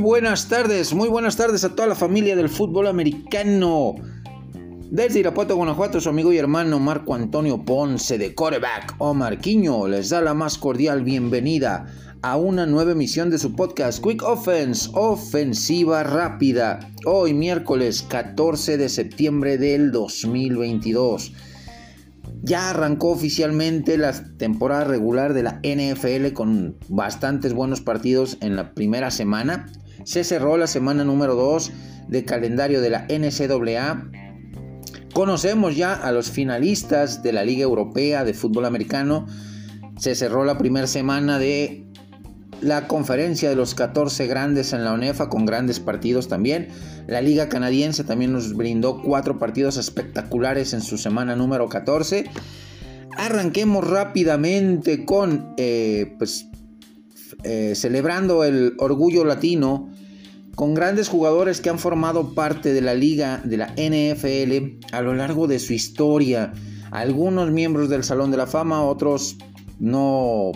buenas tardes, muy buenas tardes a toda la familia del fútbol americano. Desde Irapuato, Guanajuato, su amigo y hermano Marco Antonio Ponce de Coreback o Marquiño les da la más cordial bienvenida a una nueva emisión de su podcast Quick Offense, ofensiva rápida, hoy miércoles 14 de septiembre del 2022. Ya arrancó oficialmente la temporada regular de la NFL con bastantes buenos partidos en la primera semana. Se cerró la semana número 2 de calendario de la NCAA. Conocemos ya a los finalistas de la Liga Europea de Fútbol Americano. Se cerró la primera semana de la conferencia de los 14 grandes en la ONEFA con grandes partidos también. La Liga Canadiense también nos brindó cuatro partidos espectaculares en su semana número 14. Arranquemos rápidamente con, eh, pues, eh, celebrando el orgullo latino con grandes jugadores que han formado parte de la liga de la NFL a lo largo de su historia. Algunos miembros del Salón de la Fama, otros no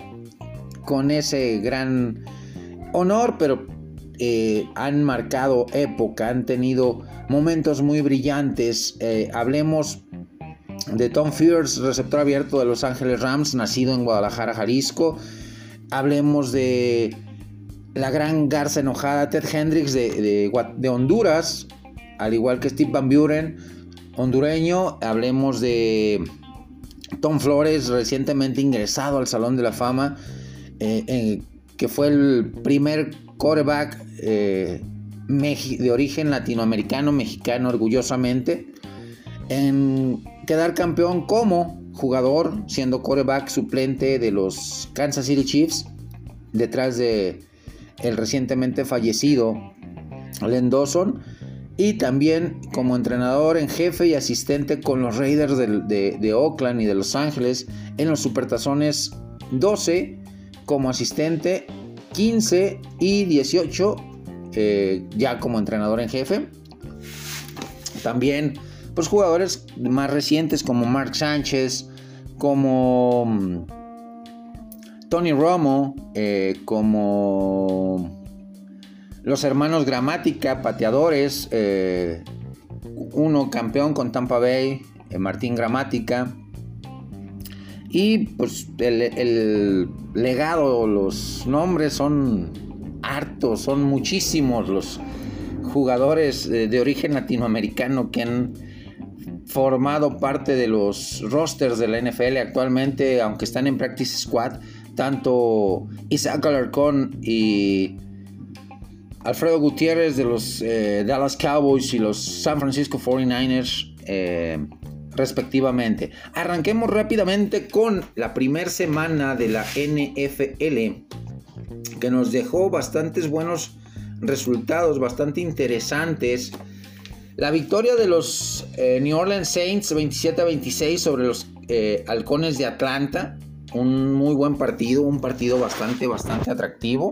con ese gran honor, pero eh, han marcado época, han tenido momentos muy brillantes. Eh, hablemos de Tom Fierce, receptor abierto de Los Ángeles Rams, nacido en Guadalajara, Jalisco. Hablemos de la gran garza enojada Ted Hendricks de, de Honduras, al igual que Steve Van Buren, hondureño. Hablemos de Tom Flores, recientemente ingresado al Salón de la Fama eh, que fue el primer quarterback eh, de origen latinoamericano, mexicano, orgullosamente, en quedar campeón como jugador, siendo quarterback suplente de los Kansas City Chiefs, detrás de el recientemente fallecido Len Dawson, y también como entrenador en jefe y asistente con los Raiders de, de Oakland y de Los Ángeles en los Supertazones 12 como asistente, 15 y 18 eh, ya como entrenador en jefe. También pues jugadores más recientes como Mark Sánchez, como mm, Tony Romo, eh, como los hermanos Gramática, pateadores, eh, uno campeón con Tampa Bay, Martín Gramática, y pues el, legado, los nombres son hartos, son muchísimos los jugadores de, origen latinoamericano que han formado parte de los rosters de la NFL actualmente, aunque están en Practice Squad, tanto Isaac Alarcón y Alfredo Gutiérrez de los eh, Dallas Cowboys y los San Francisco 49ers respectivamente. Arranquemos rápidamente con la primera semana de la NFL que nos dejó bastantes buenos resultados, bastante interesantes. La victoria de los eh, New Orleans Saints 27 a 26 sobre los eh, Halcones de Atlanta. Un muy buen partido, un partido bastante, bastante atractivo.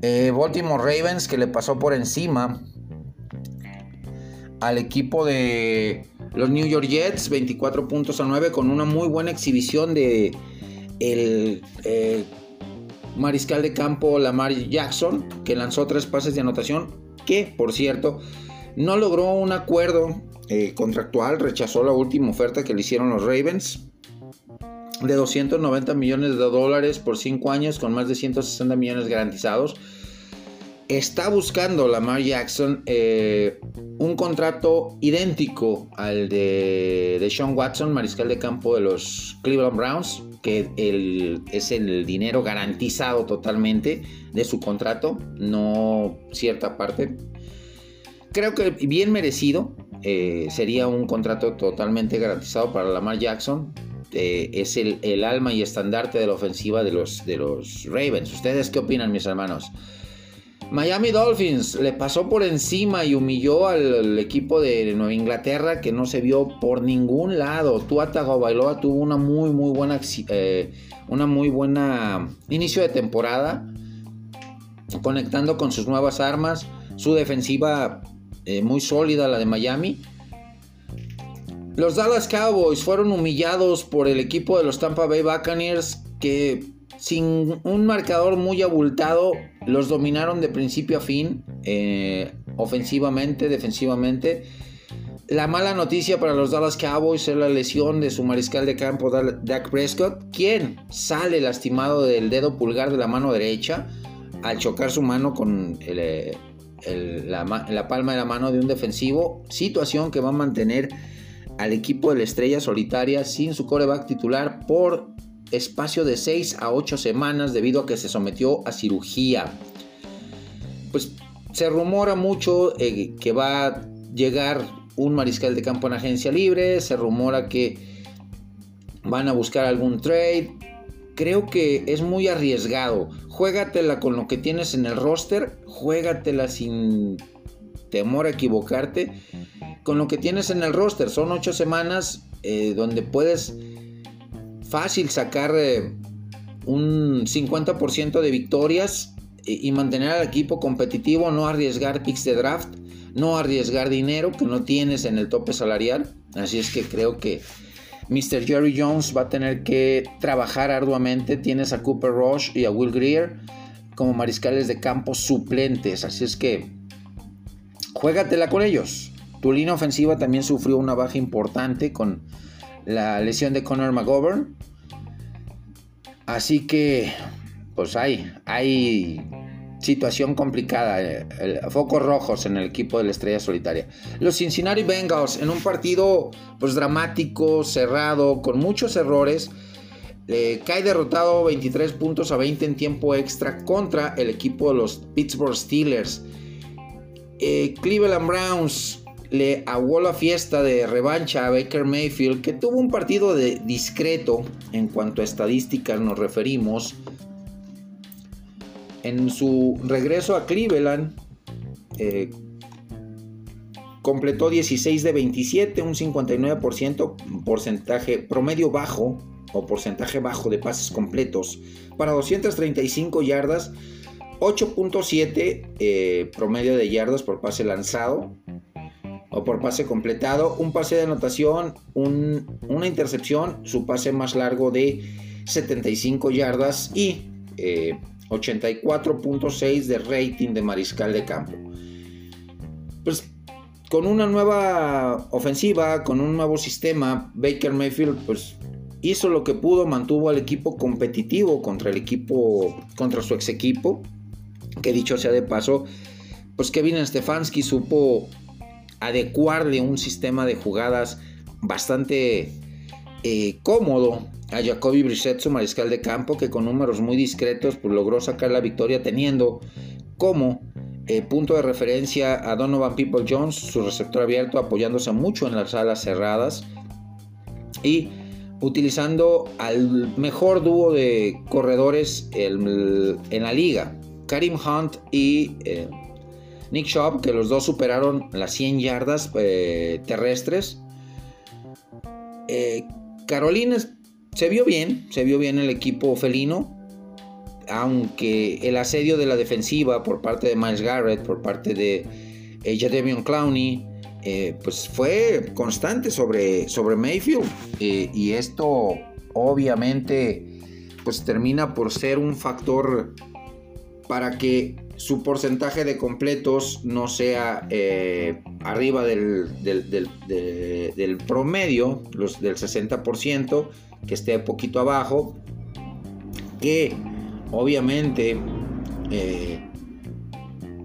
Eh, Baltimore Ravens que le pasó por encima al equipo de los New York Jets, 24 puntos a 9, con una muy buena exhibición de el eh, mariscal de campo Lamar Jackson, que lanzó tres pases de anotación, que por cierto no logró un acuerdo eh, contractual, rechazó la última oferta que le hicieron los Ravens de 290 millones de dólares por 5 años con más de 160 millones garantizados está buscando Lamar Jackson eh, un contrato idéntico al de, Sean Watson, mariscal de campo de los Cleveland Browns, que es el dinero garantizado totalmente de su contrato, no cierta parte. Creo que bien merecido, eh, sería un contrato totalmente garantizado para Lamar Jackson. Eh, es el, el, alma y estandarte de la ofensiva de los, de los Ravens. ¿Ustedes qué opinan, mis hermanos? Miami Dolphins le pasó por encima y humilló al, equipo de Nueva Inglaterra que no se vio por ningún lado. Tua Tagovailoa tuvo una muy muy buena eh, una muy buena inicio de temporada conectando con sus nuevas armas, su defensiva eh, muy sólida la de Miami. Los Dallas Cowboys fueron humillados por el equipo de los Tampa Bay Buccaneers que sin un marcador muy abultado, los dominaron de principio a fin, eh, ofensivamente, defensivamente. La mala noticia para los Dallas Cowboys es la lesión de su mariscal de campo, Dak Prescott, quien sale lastimado del dedo pulgar de la mano derecha al chocar su mano con eh, la, palma de la mano de un defensivo, situación que va a mantener al equipo de la estrella solitaria sin su coreback titular por espacio de 6 a 8 semanas debido a que se sometió a cirugía. Pues se rumora mucho eh, que va a llegar un mariscal de campo en agencia libre, se rumora que van a buscar algún trade. Creo que es muy arriesgado. Juégatela con lo que tienes en el roster, juégatela sin temor a equivocarte. Con lo que tienes en el roster, son 8 semanas eh, donde puedes fácil sacar eh, un 50% de victorias y, mantener al equipo competitivo, no arriesgar picks de draft, no arriesgar dinero que no tienes en el tope salarial. Así es que creo que Mr. Jerry Jones va a tener que trabajar arduamente. Tienes a Cooper Rush y a Will Greer como mariscales de campo suplentes. Así es que juégatela con ellos. Tu línea ofensiva también sufrió una baja importante con la lesión de Connor McGovern. Así que, pues hay, hay situación complicada, eh, focos rojos en el equipo de la Estrella Solitaria. Los Cincinnati Bengals en un partido pues dramático, cerrado, con muchos errores. Cae derrotado 23 puntos a 20 en tiempo extra contra el equipo de los Pittsburgh Steelers. Eh, Cleveland Browns le aguó la fiesta de revancha a Baker Mayfield, que tuvo un partido de discreto en cuanto a estadísticas nos referimos. En su regreso a Cleveland, eh, completó 16 de 27, un 59% porcentaje promedio bajo o porcentaje bajo de pases completos para 235 yardas, 8.7 eh, promedio de yardas por pase lanzado, o por pase completado, un pase de anotación, una intercepción, su pase más largo de 75 yardas y 84.6 eh, de rating de mariscal de campo. Pues con una nueva ofensiva, con un nuevo sistema, Baker Mayfield pues hizo lo que pudo, mantuvo al equipo competitivo contra el equipo, contra su ex equipo, que dicho sea de paso, pues Kevin Stefanski supo adecuarle un sistema de jugadas bastante eh, cómodo a Jacoby Brissett, su mariscal de campo, que con números muy discretos pues, logró sacar la victoria teniendo como eh, punto de referencia a Donovan People Jones, su receptor abierto, apoyándose mucho en las alas cerradas y utilizando al mejor dúo de corredores en la liga, Karim Hunt y eh, Nick Shop, que los dos superaron las 100 yardas eh, terrestres. Eh, Carolina se vio bien, se vio bien el equipo felino, aunque el asedio de la defensiva por parte de Miles Garrett, por parte de Jadevion Clowney, pues fue constante sobre, sobre Mayfield. y esto obviamente pues termina por ser un factor para que su porcentaje de completos no sea eh, arriba del, promedio, los, del 60%, que esté poquito abajo, que obviamente eh,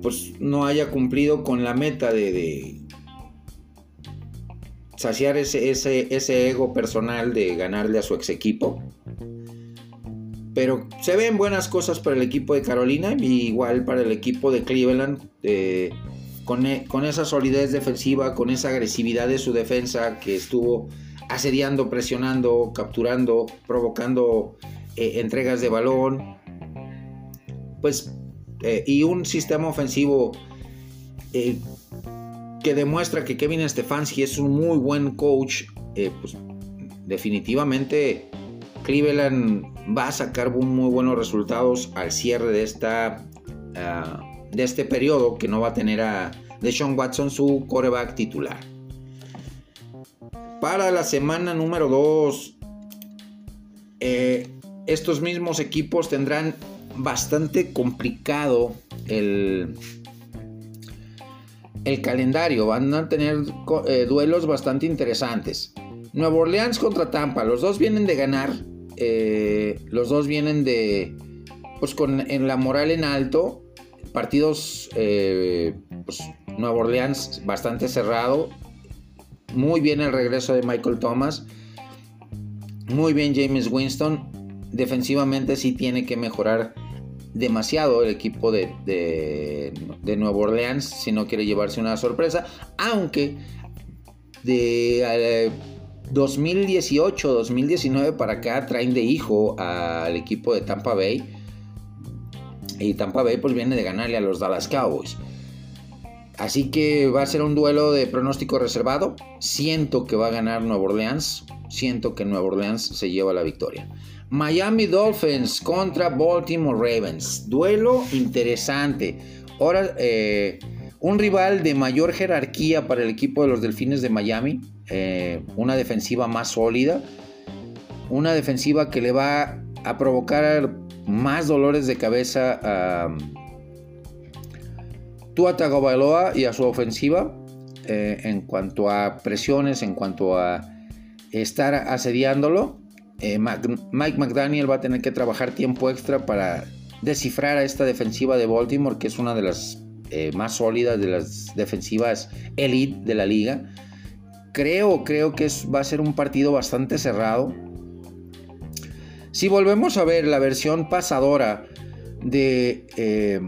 pues no haya cumplido con la meta de, saciar ese, ese ego personal de ganarle a su ex equipo pero se ven buenas cosas para el equipo de Carolina y igual para el equipo de Cleveland. Eh, con, e, con, esa solidez defensiva, con esa agresividad de su defensa que estuvo asediando, presionando, capturando, provocando eh, entregas de balón. Pues, eh, y un sistema ofensivo que demuestra que Kevin Stefanski es un muy buen coach. pues, definitivamente Cleveland va a sacar muy buenos resultados al cierre de, esta, ah, de este periodo que no va a tener a Deshaun Watson su coreback titular. Para la semana número 2, eh, estos mismos equipos tendrán bastante complicado el, el calendario. Van a tener eh, duelos bastante interesantes. Nueva Orleans contra Tampa. Los dos vienen de ganar. Eh, los dos vienen de. Pues con en la moral en alto. Partidos. Eh, pues, Nueva Orleans bastante cerrado. Muy bien el regreso de Michael Thomas. Muy bien James Winston. Defensivamente sí tiene que mejorar demasiado el equipo de, de, Nueva Orleans si no quiere llevarse una sorpresa. Aunque de 2018-2019 eh, para acá traen de hijo al equipo de Tampa Bay. Y Tampa Bay pues viene de ganarle a los Dallas Cowboys. Así que va a ser un duelo de pronóstico reservado. Siento que va a ganar Nueva Orleans. Siento que Nueva Orleans se lleva la victoria. Miami Dolphins contra Baltimore Ravens. Duelo interesante. Ahora, eh, un rival de mayor jerarquía para el equipo de los Delfines de Miami. Eh, una defensiva más sólida. Una defensiva que le va a provocar más dolores de cabeza a Tua Tagovailoa y a su ofensiva. Eh, en cuanto a presiones, en cuanto a estar asediándolo. Eh, Mike McDaniel va a tener que trabajar tiempo extra para descifrar a esta defensiva de Baltimore, que es una de las más sólidas de las defensivas elite de la liga. Creo, creo que va a ser un partido bastante cerrado. Si volvemos a ver la versión pasadora de, eh,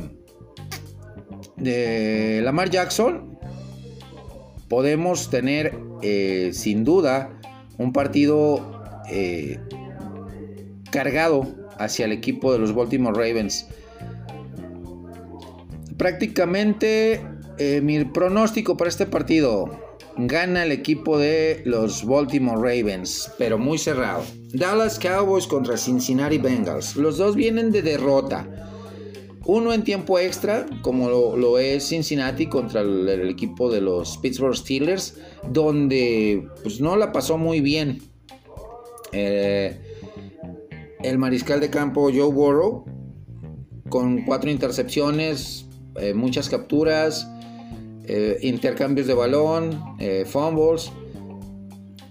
Lamar Jackson, podemos tener sin duda un partido eh, cargado hacia el equipo de los Baltimore Ravens. Prácticamente eh, mi pronóstico para este partido. Gana el equipo de los Baltimore Ravens, pero muy cerrado. Dallas Cowboys contra Cincinnati Bengals. Los dos vienen de derrota. Uno en tiempo extra, como lo, es Cincinnati contra el, equipo de los Pittsburgh Steelers, donde pues, no la pasó muy bien eh, el mariscal de campo Joe Burrow, con cuatro intercepciones, eh, muchas capturas, eh, intercambios de balón, fumbles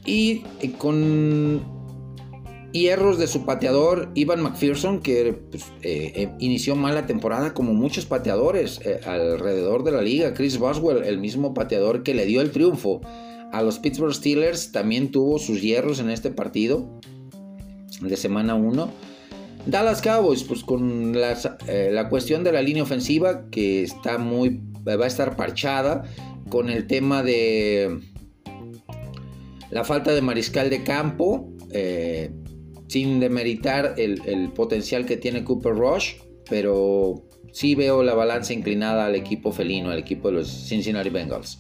y con hierros de su pateador Ivan McPherson, que pues, inició mal la temporada como muchos pateadores alrededor de la liga. Chris Boswell, el mismo pateador que le dio el triunfo a los Pittsburgh Steelers también tuvo sus hierros en este partido de semana 1. Dallas Cowboys, pues con eh, la cuestión de la línea ofensiva que está muy, va a estar parchada con el tema de la falta de mariscal de campo, eh, sin demeritar el, el, potencial que tiene Cooper Rush, pero sí veo la balanza inclinada al equipo felino, al equipo de los Cincinnati Bengals.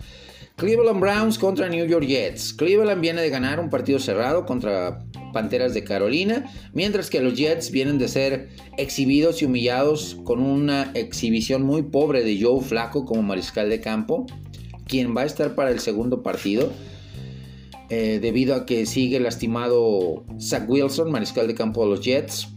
Cleveland Browns contra New York Jets. Cleveland viene de ganar un partido cerrado contra Panteras de Carolina, mientras que los Jets vienen de ser exhibidos y humillados con una exhibición muy pobre de Joe Flaco como mariscal de campo, quien va a estar para el segundo partido. Eh, debido a que sigue lastimado Zach Wilson, mariscal de campo de los Jets.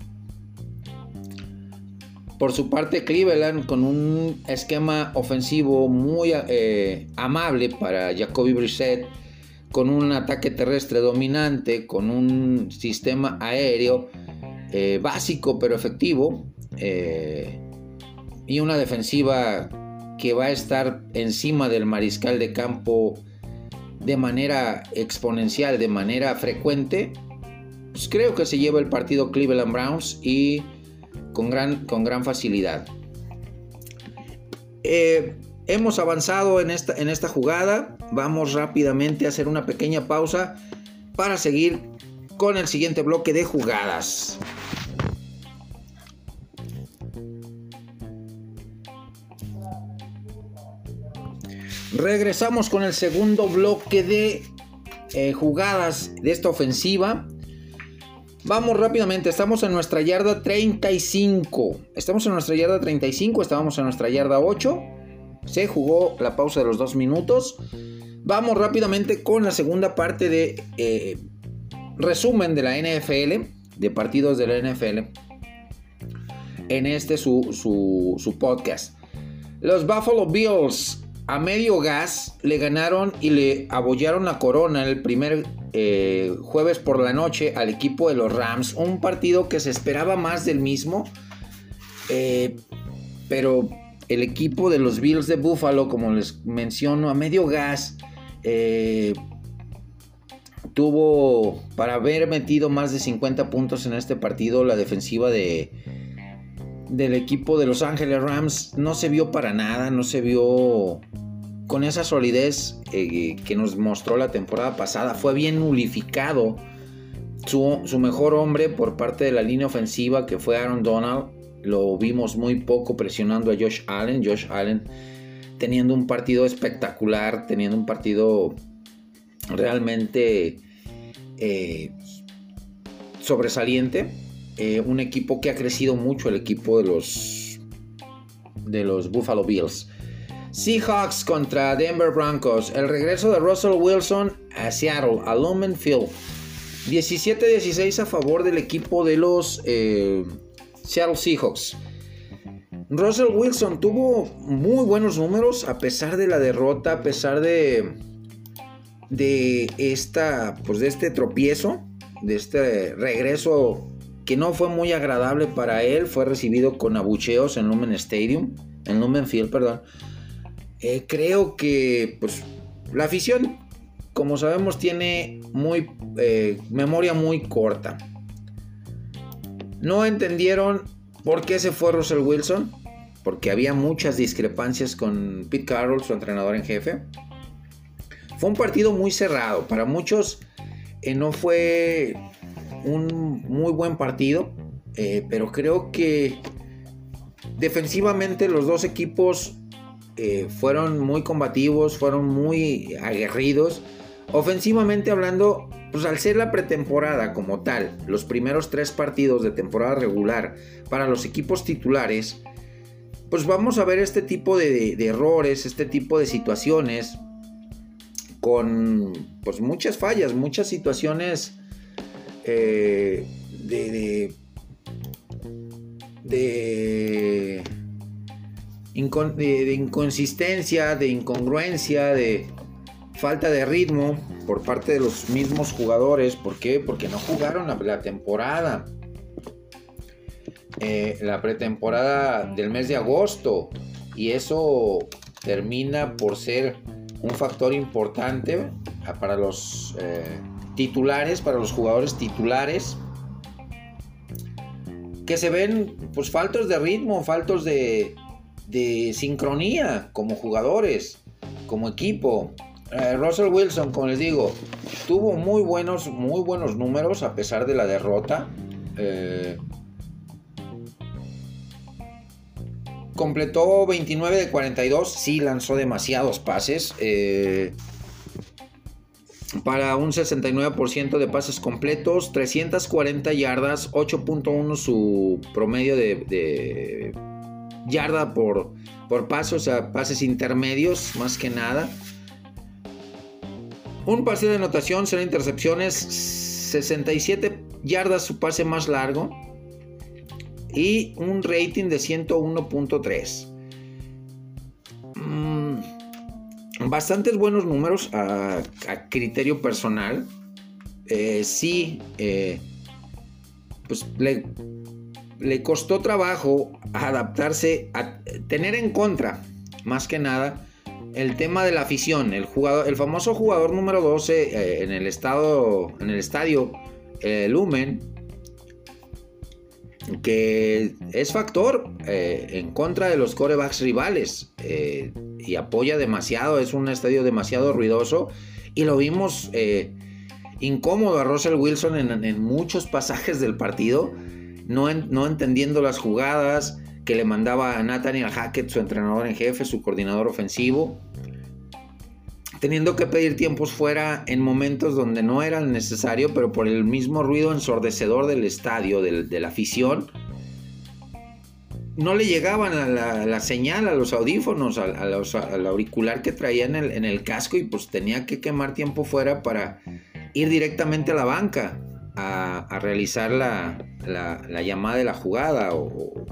Por su parte, Cleveland con un esquema ofensivo muy eh, amable para Jacoby Brissett, con un ataque terrestre dominante, con un sistema aéreo eh, básico pero efectivo eh, y una defensiva que va a estar encima del mariscal de campo de manera exponencial, de manera frecuente, pues creo que se lleva el partido Cleveland Browns y con gran, con gran facilidad. Eh, hemos avanzado en esta, en esta jugada. Vamos rápidamente a hacer una pequeña pausa para seguir con el siguiente bloque de jugadas. Regresamos con el segundo bloque de eh, jugadas de esta ofensiva. Vamos rápidamente, estamos en nuestra yarda 35. Estamos en nuestra yarda 35, estábamos en nuestra yarda 8. Se jugó la pausa de los dos minutos. Vamos rápidamente con la segunda parte de eh, resumen de la NFL. de partidos de la NFL en este su, su podcast. Los Buffalo Bills a medio gas le ganaron y le abollaron la corona el primer eh, jueves por la noche al equipo de los Rams. Un partido que se esperaba más del mismo. Eh, pero el equipo de los Bills de Buffalo, como les menciono, a medio gas, eh, tuvo para haber metido más de 50 puntos en este partido la defensiva de, del equipo de Los Ángeles Rams no se vio para nada, no se vio con esa solidez eh, que nos mostró la temporada pasada. Fue bien nulificado su, su, mejor hombre por parte de la línea ofensiva que fue Aaron Donald. Lo vimos muy poco presionando a Josh Allen. Josh Allen teniendo un partido espectacular, teniendo un partido realmente eh, sobresaliente. Eh, un equipo que ha crecido mucho, el equipo de los, de los Buffalo Bills. Seahawks contra Denver Broncos. El regreso de Russell Wilson a Seattle, a Lumen Field. 17-16 a favor del equipo de los eh, Seattle Seahawks. Russell Wilson tuvo muy buenos números a pesar de la derrota, a pesar de, de, esta, pues de este tropiezo, de este regreso que no fue muy agradable para él. Fue recibido con abucheos en Lumen Stadium, en Lumen Field, perdón. Eh, creo que pues, la afición, como sabemos, tiene muy, eh, memoria muy corta. No entendieron por qué se fue Russell Wilson, porque había muchas discrepancias con Pete Carroll, su entrenador en jefe. Fue un partido muy cerrado, para muchos eh, no fue un muy buen partido, pero creo que defensivamente los dos equipos eh, fueron muy combativos, fueron muy aguerridos. Ofensivamente hablando, pues al ser la pretemporada como tal, los primeros tres partidos de temporada regular para los equipos titulares, pues vamos a ver este tipo de, errores, este tipo de situaciones con pues muchas fallas, muchas situaciones eh, de, de de, inconsistencia, de incongruencia, de falta de ritmo por parte de los mismos jugadores. ¿Por qué? Porque no jugaron la, temporada. Eh, la pretemporada del mes de agosto. Y eso termina por ser un factor importante para los eh, titulares, para los jugadores titulares. Que se ven pues faltos de ritmo, faltos de, de sincronía como jugadores, como equipo. Eh, Russell Wilson, como les digo, tuvo muy buenos, muy buenos números a pesar de la derrota. Eh, completó 29 de 42, sí lanzó demasiados pases. Eh, para un 69% de pases completos, 340 yardas, 8.1 su promedio de yarda por, por o sea, pases intermedios más que nada. Un pase de anotación, será intercepciones, 67 yardas su pase más largo y un rating de 101.3. Mm, bastantes buenos números a, criterio personal. Eh, sí, eh, pues le le costó trabajo adaptarse a tener en contra, más que nada, el tema de la afición. El, jugador, el famoso jugador número 12 eh, en, el estado, en el estadio eh, Lumen, que es factor eh, en contra de los corebacks rivales y apoya demasiado, es un estadio demasiado ruidoso y lo vimos incómodo a Russell Wilson en muchos pasajes del partido no, entendiendo las jugadas que le mandaba a Nathaniel Hackett, su entrenador en jefe, su coordinador ofensivo, teniendo que pedir tiempos fuera en momentos donde no era necesario, pero por el mismo ruido ensordecedor del estadio, de la afición, no le llegaban a la, señal, a los audífonos, al auricular que traía en el, en el casco y pues tenía que quemar tiempo fuera para ir directamente a la banca a, realizar la, llamada de la jugada o,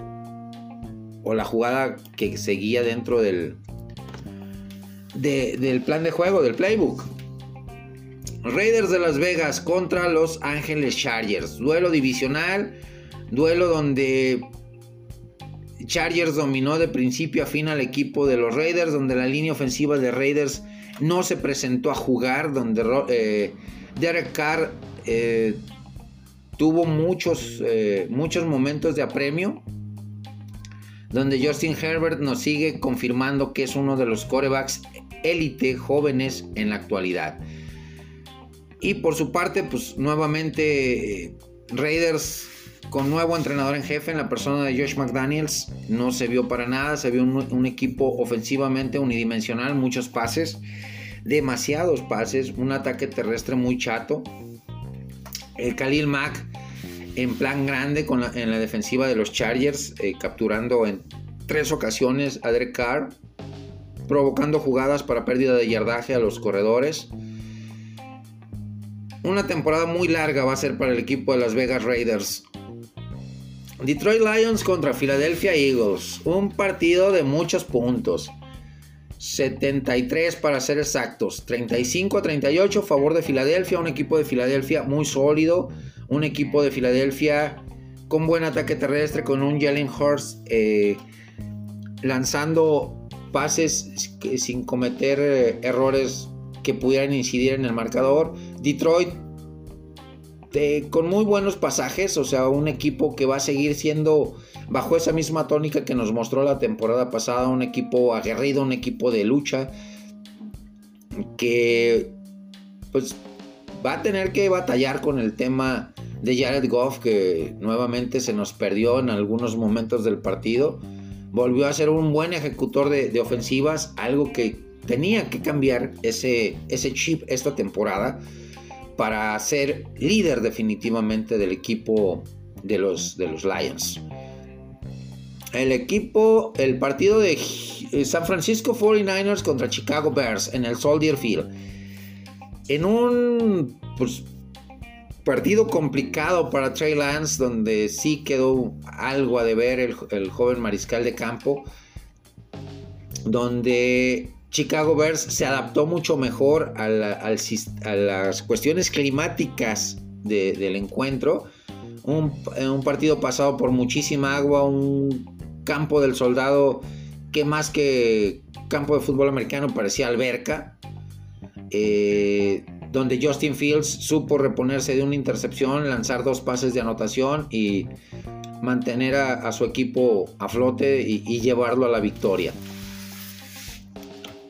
o, la jugada que seguía dentro del, del plan de juego, del playbook. Raiders de Las Vegas contra Los Ángeles Chargers. Duelo divisional. Duelo donde Chargers dominó de principio a fin al equipo de los Raiders. Donde la línea ofensiva de Raiders no se presentó a jugar. Donde eh, Derek Carr eh, tuvo muchos, eh, muchos momentos de apremio. Donde Justin Herbert nos sigue confirmando que es uno de los corebacks élite jóvenes en la actualidad. Y por su parte, pues nuevamente Raiders con nuevo entrenador en jefe en la persona de Josh McDaniels. No se vio para nada, se vio un, equipo ofensivamente unidimensional, muchos pases, demasiados pases, un ataque terrestre muy chato. El Khalil Mack en plan grande con en la defensiva de los Chargers, eh, capturando en tres ocasiones a Derek Carr, provocando jugadas para pérdida de yardaje a los corredores. Una temporada muy larga va a ser para el equipo de Las Vegas Raiders. Detroit Lions contra Philadelphia Eagles. Un partido de muchos puntos. 73 para ser exactos. 35 a 38 a favor de Filadelfia. Un equipo de Filadelfia muy sólido. Un equipo de Filadelfia con buen ataque terrestre. Con un Jalen Hurst eh, lanzando pases sin cometer eh, errores que pudieran incidir en el marcador. Detroit con muy buenos pasajes, o sea, un equipo que va a seguir siendo bajo esa misma tónica que nos mostró la temporada pasada, un equipo aguerrido, un equipo de lucha, que pues va a tener que batallar con el tema de Jared Goff, que nuevamente se nos perdió en algunos momentos del partido. Volvió a ser un buen ejecutor de, ofensivas, algo que tenía que cambiar ese, ese chip esta temporada para ser líder definitivamente del equipo de los, de los Lions. El equipo, el partido de San Francisco 49ers contra Chicago Bears en el Soldier Field. En un pues, partido complicado para Trey Lance, donde sí quedó algo a deber el, joven mariscal de campo, donde Chicago Bears se adaptó mucho mejor a, las cuestiones climáticas del encuentro. Un, un, partido pasado por muchísima agua, un campo del soldado que más que campo de fútbol americano parecía alberca, eh, donde Justin Fields supo reponerse de una intercepción, lanzar dos pases de anotación y mantener a, su equipo a flote y llevarlo a la victoria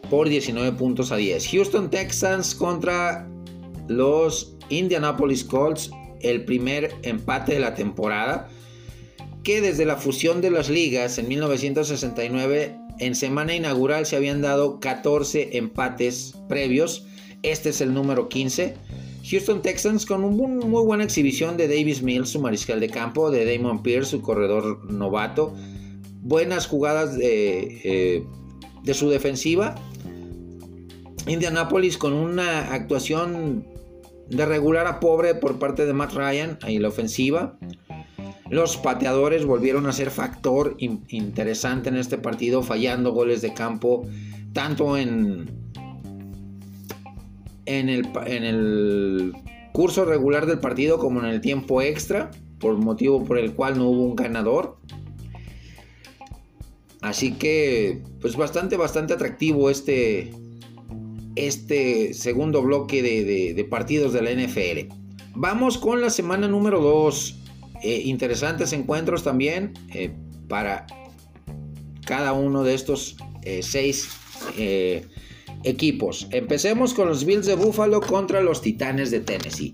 por 19 puntos a 10. Houston Texans contra los Indianapolis Colts, el primer empate de la temporada, que desde la fusión de las ligas en 1969, en semana inaugural se habían dado 14 empates previos, este es el número 15. Houston Texans con una muy buena exhibición de Davis Mills, su mariscal de campo, de Damon Pierce, su corredor novato, buenas jugadas de, eh, de su defensiva Indianapolis con una actuación de regular a pobre por parte de Matt Ryan en la ofensiva. Los pateadores volvieron a ser factor interesante en este partido, fallando goles de campo, tanto en, en, el, en el curso regular del partido como en el tiempo extra, por motivo por el cual no hubo un ganador. Así que, pues bastante, bastante atractivo este, este segundo bloque de, partidos de la NFL. Vamos con la semana número 2. Eh, interesantes encuentros también eh, para cada uno de estos eh, seis equipos. Empecemos con los Bills de Buffalo contra los Titanes de Tennessee.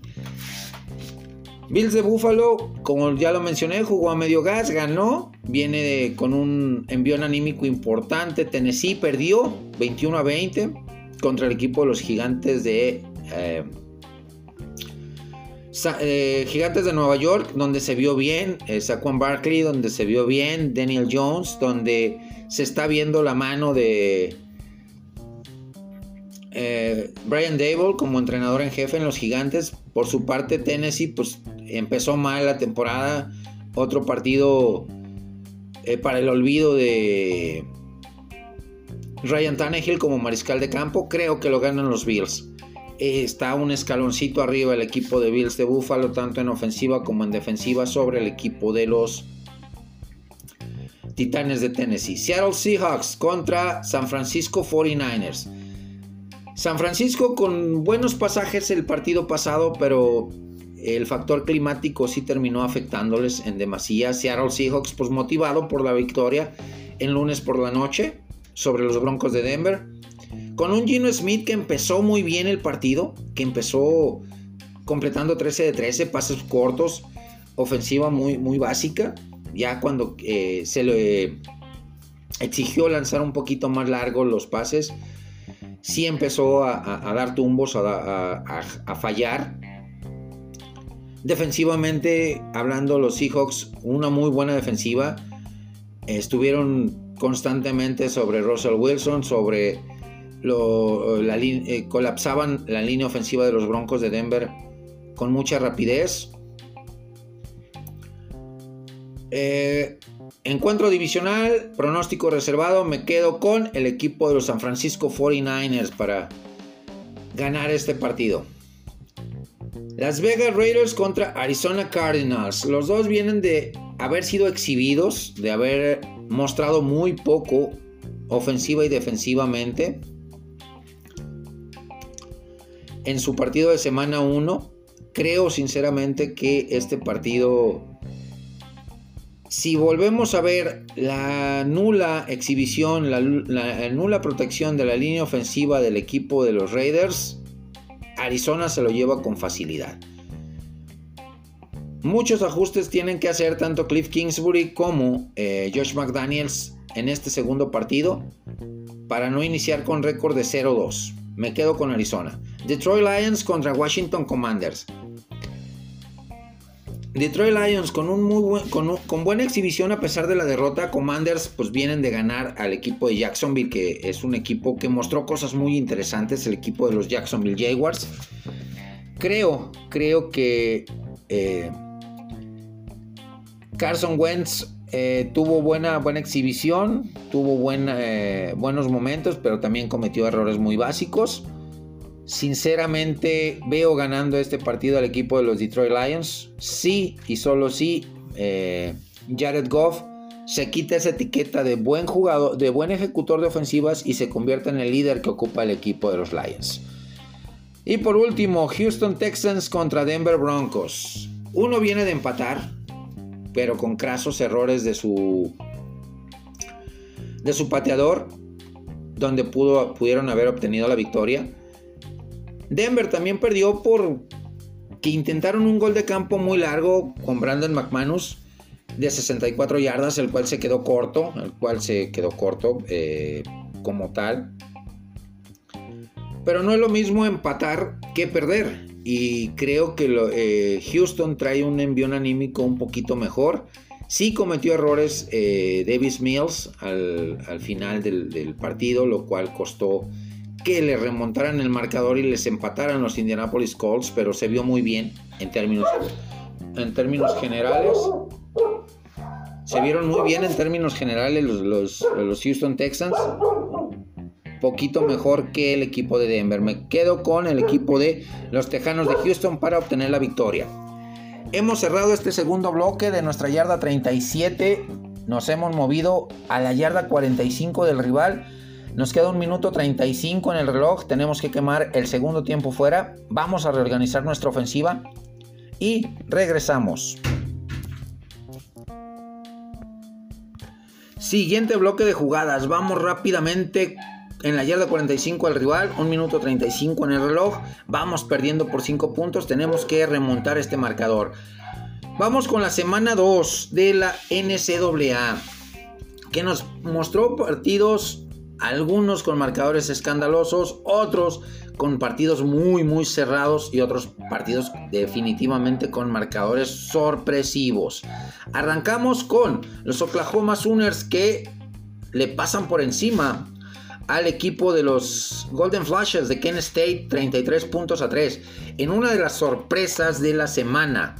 Bills de Buffalo, como ya lo mencioné, jugó a medio gas, ganó, viene con un envío anímico importante. Tennessee perdió 21 a 20 contra el equipo de los gigantes de... Eh, eh, gigantes de Nueva York, donde se vio bien eh, Saquon Barkley, donde se vio bien Daniel Jones, donde se está viendo la mano de Brian Dable como entrenador en jefe en los Gigantes, Por su parte, Tennessee pues empezó mal la temporada. Otro partido eh, para el olvido de Ryan Tannehill como mariscal de campo. Creo que lo ganan los Bills. Eh, está un escaloncito arriba el equipo de Bills de Buffalo, tanto en ofensiva como en defensiva, sobre el equipo de los Titanes de Tennessee. Seattle Seahawks contra San Francisco 49ers. San Francisco con buenos pasajes el partido pasado, pero el factor climático sí terminó afectándoles en demasía. Seattle Seahawks, pues motivado por la victoria en lunes por la noche sobre los Broncos de Denver. Con un Gino Smith que empezó muy bien el partido, que empezó completando 13 de 13, pases cortos, ofensiva muy, muy básica. Ya cuando eh, se le exigió lanzar un poquito más largo los pases, sí empezó a, dar tumbos, a, fallar. Defensivamente, hablando, los Seahawks, una muy buena defensiva. Estuvieron constantemente sobre Russell Wilson, sobre lo, la, eh, colapsaban la línea ofensiva de los Broncos de Denver con mucha rapidez. Eh, encuentro divisional, pronóstico reservado, me quedo con el equipo de los San Francisco 49ers para ganar este partido. Las Vegas Raiders contra Arizona Cardinals. Los dos vienen de haber sido exhibidos, de haber mostrado muy poco ofensiva y defensivamente en su partido de semana 1. Creo sinceramente que este partido, si volvemos a ver la nula exhibición, la, nula protección de la línea ofensiva del equipo de los Raiders, Arizona se lo lleva con facilidad. Muchos ajustes tienen que hacer tanto Cliff Kingsbury como eh, Josh McDaniels en este segundo partido para no iniciar con récord de 0-2. Me quedo con Arizona. Detroit Lions contra Washington Commanders. Detroit Lions con, un muy con, buena exhibición a pesar de la derrota. Commanders pues vienen de ganar al equipo de Jacksonville que es un equipo que mostró cosas muy interesantes. El equipo de los Jacksonville Jaguars. Creo, creo que eh, Carson Wentz eh, tuvo buena, buena exhibición, tuvo eh, buenos momentos, pero también cometió errores muy básicos. Sinceramente veo ganando este partido al equipo de los Detroit Lions. Sí y solo sí, eh, Jared Goff se quita esa etiqueta de buen jugador, de buen ejecutor de ofensivas y se convierte en el líder que ocupa el equipo de los Lions. Y por último, Houston Texans contra Denver Broncos. Uno viene de empatar, pero con crasos errores de su de su pateador donde pudo, pudieron haber obtenido la victoria. Denver también perdió por que intentaron un gol de campo muy largo con Brandon McManus de 64 yardas, el cual se quedó corto, el cual se quedó corto eh, como tal. Pero no es lo mismo empatar que perder y creo que eh, Houston trae un envío anímico un poquito mejor. Sí cometió errores eh, Davis Mills al, final del, partido, lo cual costó que le remontaran el marcador y les empataran los Indianapolis Colts, pero se vio muy bien en términos, en términos generales. Se vieron muy bien en términos generales los, los Houston Texans poquito mejor que el equipo de Denver. Me quedo con el equipo de los Tejanos de Houston para obtener la victoria. Hemos cerrado este segundo bloque de nuestra yarda 37. Nos hemos movido a la yarda 45 del rival. Nos queda un minuto 35 en el reloj. Tenemos que quemar el segundo tiempo fuera. Vamos a reorganizar nuestra ofensiva y regresamos. Siguiente bloque de jugadas. Vamos rápidamente en la yarda 45 al rival, 1 minuto 35 en el reloj, vamos perdiendo por 5 puntos, tenemos que remontar este marcador. Vamos con la semana 2 de la NCAA, que nos mostró partidos, algunos con marcadores escandalosos, otros con partidos muy muy cerrados y otros partidos definitivamente con marcadores sorpresivos. Arrancamos con los Oklahoma Sooners que le pasan por encima al equipo de los Golden Flashes de Kent State 33 puntos a 3 en una de las sorpresas de la semana.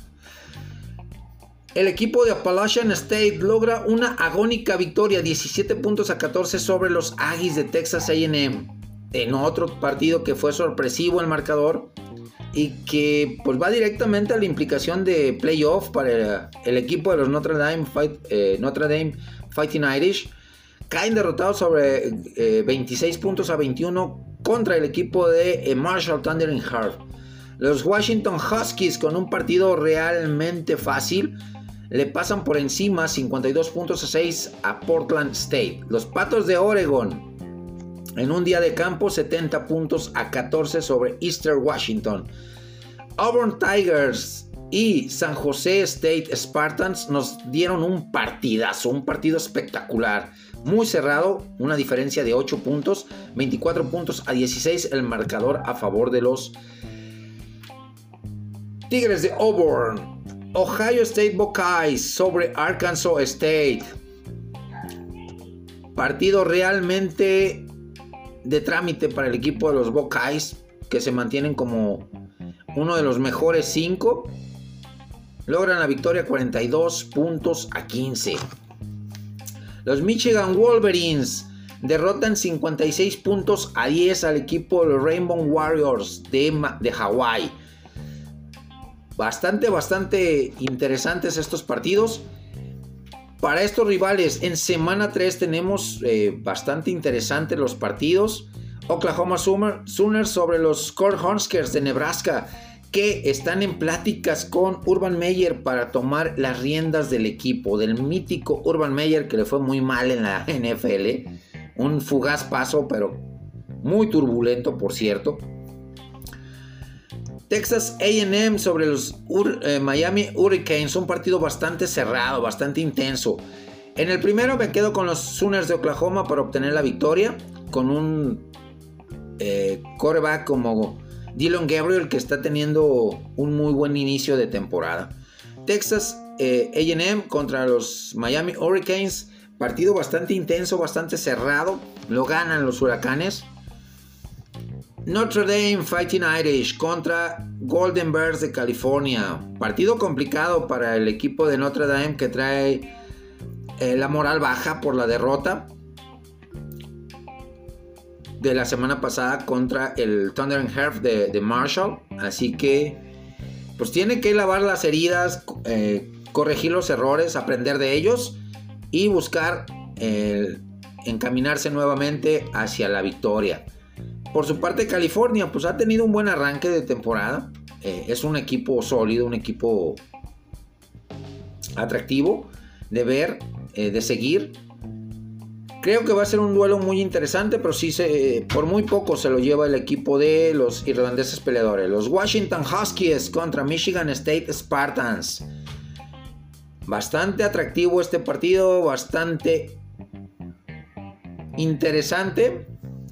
El equipo de Appalachian State logra una agónica victoria 17 puntos a 14 sobre los Aggies de Texas AM en otro partido que fue sorpresivo el marcador y que pues va directamente a la implicación de playoff para el, equipo de los Notre Dame, eh, Fighting Irish caen derrotados sobre 26 eh, puntos a 21 contra el equipo de eh, Marshall Thundering Heart. Los Washington Huskies con un partido realmente fácil le pasan por encima 52 puntos a 6 a Portland State. Los Patos de Oregon en un día de campo 70 puntos a 14 sobre Eastern Washington. Auburn Tigers y San José State Spartans nos dieron un partidazo, un partido espectacular muy cerrado, una diferencia de 8 puntos, 24 puntos a 16 el marcador a favor de los Tigres de Auburn. Ohio State Buckeyes sobre Arkansas State. Partido realmente de trámite para el equipo de los Buckeyes, que se mantienen como uno de los mejores 5. Logran la victoria 42 puntos a 15. Los Michigan Wolverines derrotan 56 puntos a 10 al equipo de los Rainbow Warriors de, de Hawái. Bastante, bastante interesantes estos partidos. Para estos rivales, en semana 3 tenemos eh, bastante interesantes los partidos. Oklahoma Sooners sobre los Cornhuskers de Nebraska que están en pláticas con Urban Meyer para tomar las riendas del equipo, del mítico Urban Meyer que le fue muy mal en la NFL. Un fugaz paso, pero muy turbulento, por cierto. Texas AM sobre los eh, Miami Hurricanes, un partido bastante cerrado, bastante intenso. En el primero me quedo con los Sooners de Oklahoma para obtener la victoria, con un eh, quarterback como Dylan Gabriel que está teniendo un muy buen inicio de temporada. Texas eh, AM contra los Miami Hurricanes. Partido bastante intenso, bastante cerrado. Lo ganan los huracanes. Notre Dame Fighting Irish contra Golden Bears de California. Partido complicado para el equipo de Notre Dame que trae eh, la moral baja por la derrota de la semana pasada contra el Thunder and de, Marshall. Así que, pues tiene que lavar las heridas, eh, corregir los errores, aprender de ellos y buscar encaminarse nuevamente hacia la victoria. Por su parte, California, pues ha tenido un buen arranque de temporada. Eh, es un equipo sólido, un equipo atractivo de ver, eh, de seguir. Creo que va a ser un duelo muy interesante, pero sí se, por muy poco se lo lleva el equipo de los irlandeses peleadores. Los Washington Huskies contra Michigan State Spartans. Bastante atractivo este partido, bastante interesante.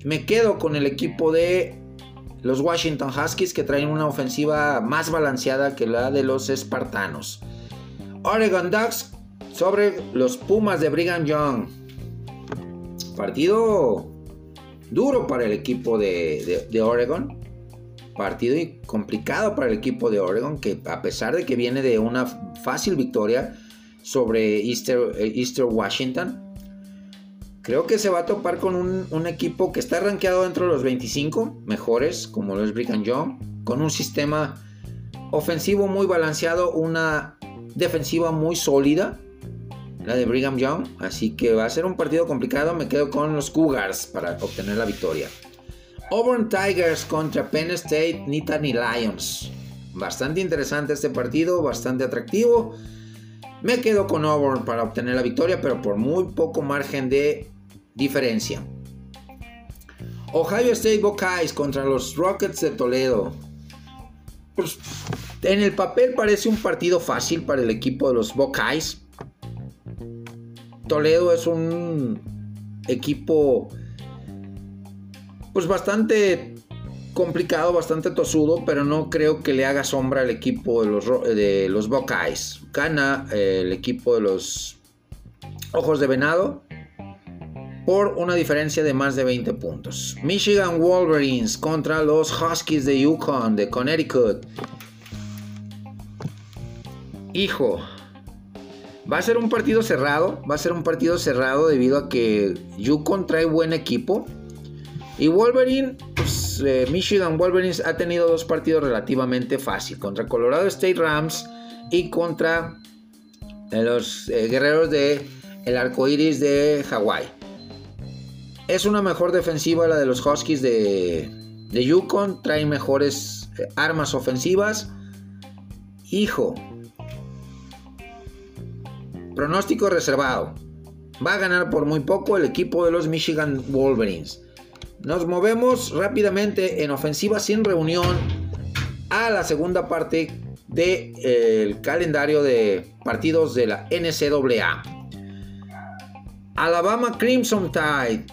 Me quedo con el equipo de los Washington Huskies que traen una ofensiva más balanceada que la de los espartanos. Oregon Ducks sobre los Pumas de Brigham Young. Partido duro para el equipo de, Oregon. Partido complicado para el equipo de Oregon, que a pesar de que viene de una fácil victoria sobre Easter, eh, Easter Washington, creo que se va a topar con un, equipo que está rankeado dentro de los 25 mejores, como lo es Brigham Young, con un sistema ofensivo muy balanceado, una defensiva muy sólida la de Brigham Young. Así que va a ser un partido complicado. Me quedo con los Cougars para obtener la victoria. Auburn Tigers contra Penn State Nittany Lions. Bastante interesante este partido, bastante atractivo. Me quedo con Auburn para obtener la victoria, pero por muy poco margen de diferencia. Ohio State Buckeyes contra los Rockets de Toledo. Pues, en el papel parece un partido fácil para el equipo de los Buckeyes. Toledo es un equipo pues bastante complicado, bastante tosudo, pero no creo que le haga sombra al equipo de los, de los Buckeyes. Gana eh, el equipo de los Ojos de Venado por una diferencia de más de 20 puntos. Michigan Wolverines contra los Huskies de Yukon de Connecticut. Hijo, va a ser un partido cerrado, va a ser un partido cerrado debido a que Yukon trae buen equipo. Y Wolverine, pues, eh, Michigan Wolverines ha tenido dos partidos relativamente fáciles, contra Colorado State Rams y contra los eh, guerreros de el arco iris de Hawái. Es una mejor defensiva la de los Huskies de, de Yukon. Traen mejores eh, armas ofensivas. Hijo. Pronóstico reservado. Va a ganar por muy poco el equipo de los Michigan Wolverines. Nos movemos rápidamente en ofensiva sin reunión a la segunda parte del de, calendario de partidos de la NCAA. Alabama Crimson Tide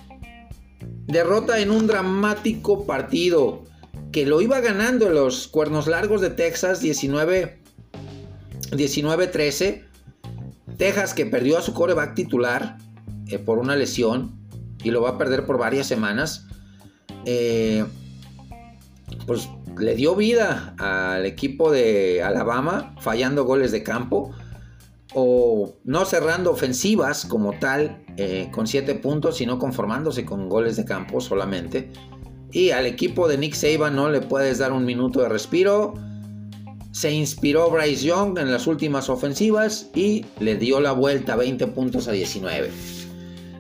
derrota en un dramático partido que lo iba ganando los Cuernos Largos de Texas 19 13 Texas que perdió a su coreback titular eh, por una lesión y lo va a perder por varias semanas. Eh, pues le dio vida al equipo de Alabama fallando goles de campo o no cerrando ofensivas como tal eh, con 7 puntos, sino conformándose con goles de campo solamente. Y al equipo de Nick Saban no le puedes dar un minuto de respiro. Se inspiró Bryce Young en las últimas ofensivas y le dio la vuelta 20 puntos a 19.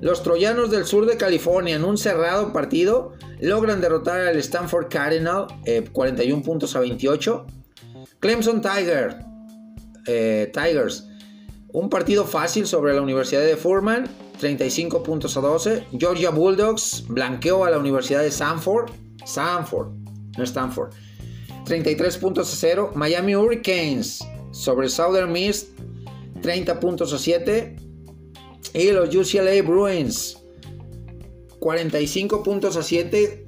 Los troyanos del sur de California en un cerrado partido logran derrotar al Stanford Cardinal 41 eh, puntos a 28. Clemson Tiger, eh, Tigers un partido fácil sobre la Universidad de Furman, 35 puntos a 12. Georgia Bulldogs blanqueó a la Universidad de Sanford. Sanford, no Stanford. 33 puntos a 0. Miami Hurricanes sobre Southern Miss, 30 puntos a 7. Y los UCLA Bruins, 45 puntos a 7.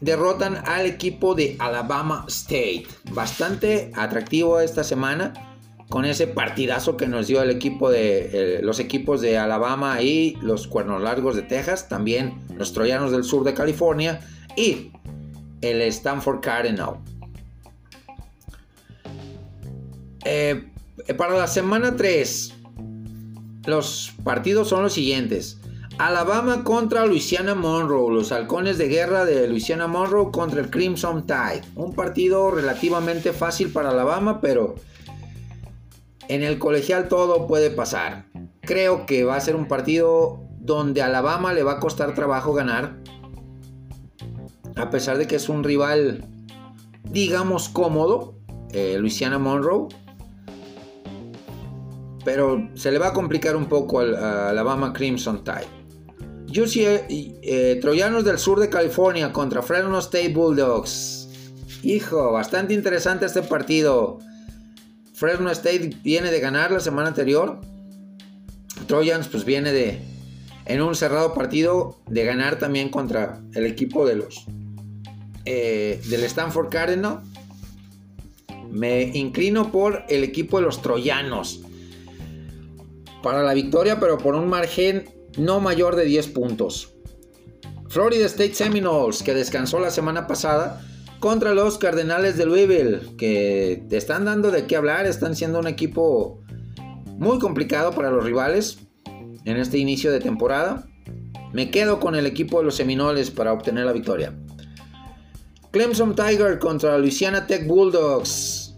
Derrotan al equipo de Alabama State. Bastante atractivo esta semana con ese partidazo que nos dio el equipo de eh, los equipos de Alabama y los Cuernos Largos de Texas, también los Troyanos del sur de California y el Stanford Cardinal. Eh, para la semana 3, los partidos son los siguientes. Alabama contra Louisiana Monroe, los halcones de guerra de Louisiana Monroe contra el Crimson Tide. Un partido relativamente fácil para Alabama, pero en el colegial todo puede pasar. Creo que va a ser un partido donde Alabama le va a costar trabajo ganar. A pesar de que es un rival, digamos, cómodo, eh, Louisiana Monroe. Pero se le va a complicar un poco al Alabama Crimson Tide. UCLA, eh, Troyanos del sur de California contra Fresno State Bulldogs. Hijo, bastante interesante este partido. Fresno State viene de ganar la semana anterior. Trojans pues viene de, en un cerrado partido, de ganar también contra el equipo de los, eh, del Stanford Cardinal. Me inclino por el equipo de los Troyanos. Para la victoria, pero por un margen no mayor de 10 puntos. Florida State Seminoles, que descansó la semana pasada, contra los Cardenales de Louisville, que te están dando de qué hablar, están siendo un equipo muy complicado para los rivales en este inicio de temporada. Me quedo con el equipo de los Seminoles para obtener la victoria. Clemson Tiger contra Louisiana Tech Bulldogs.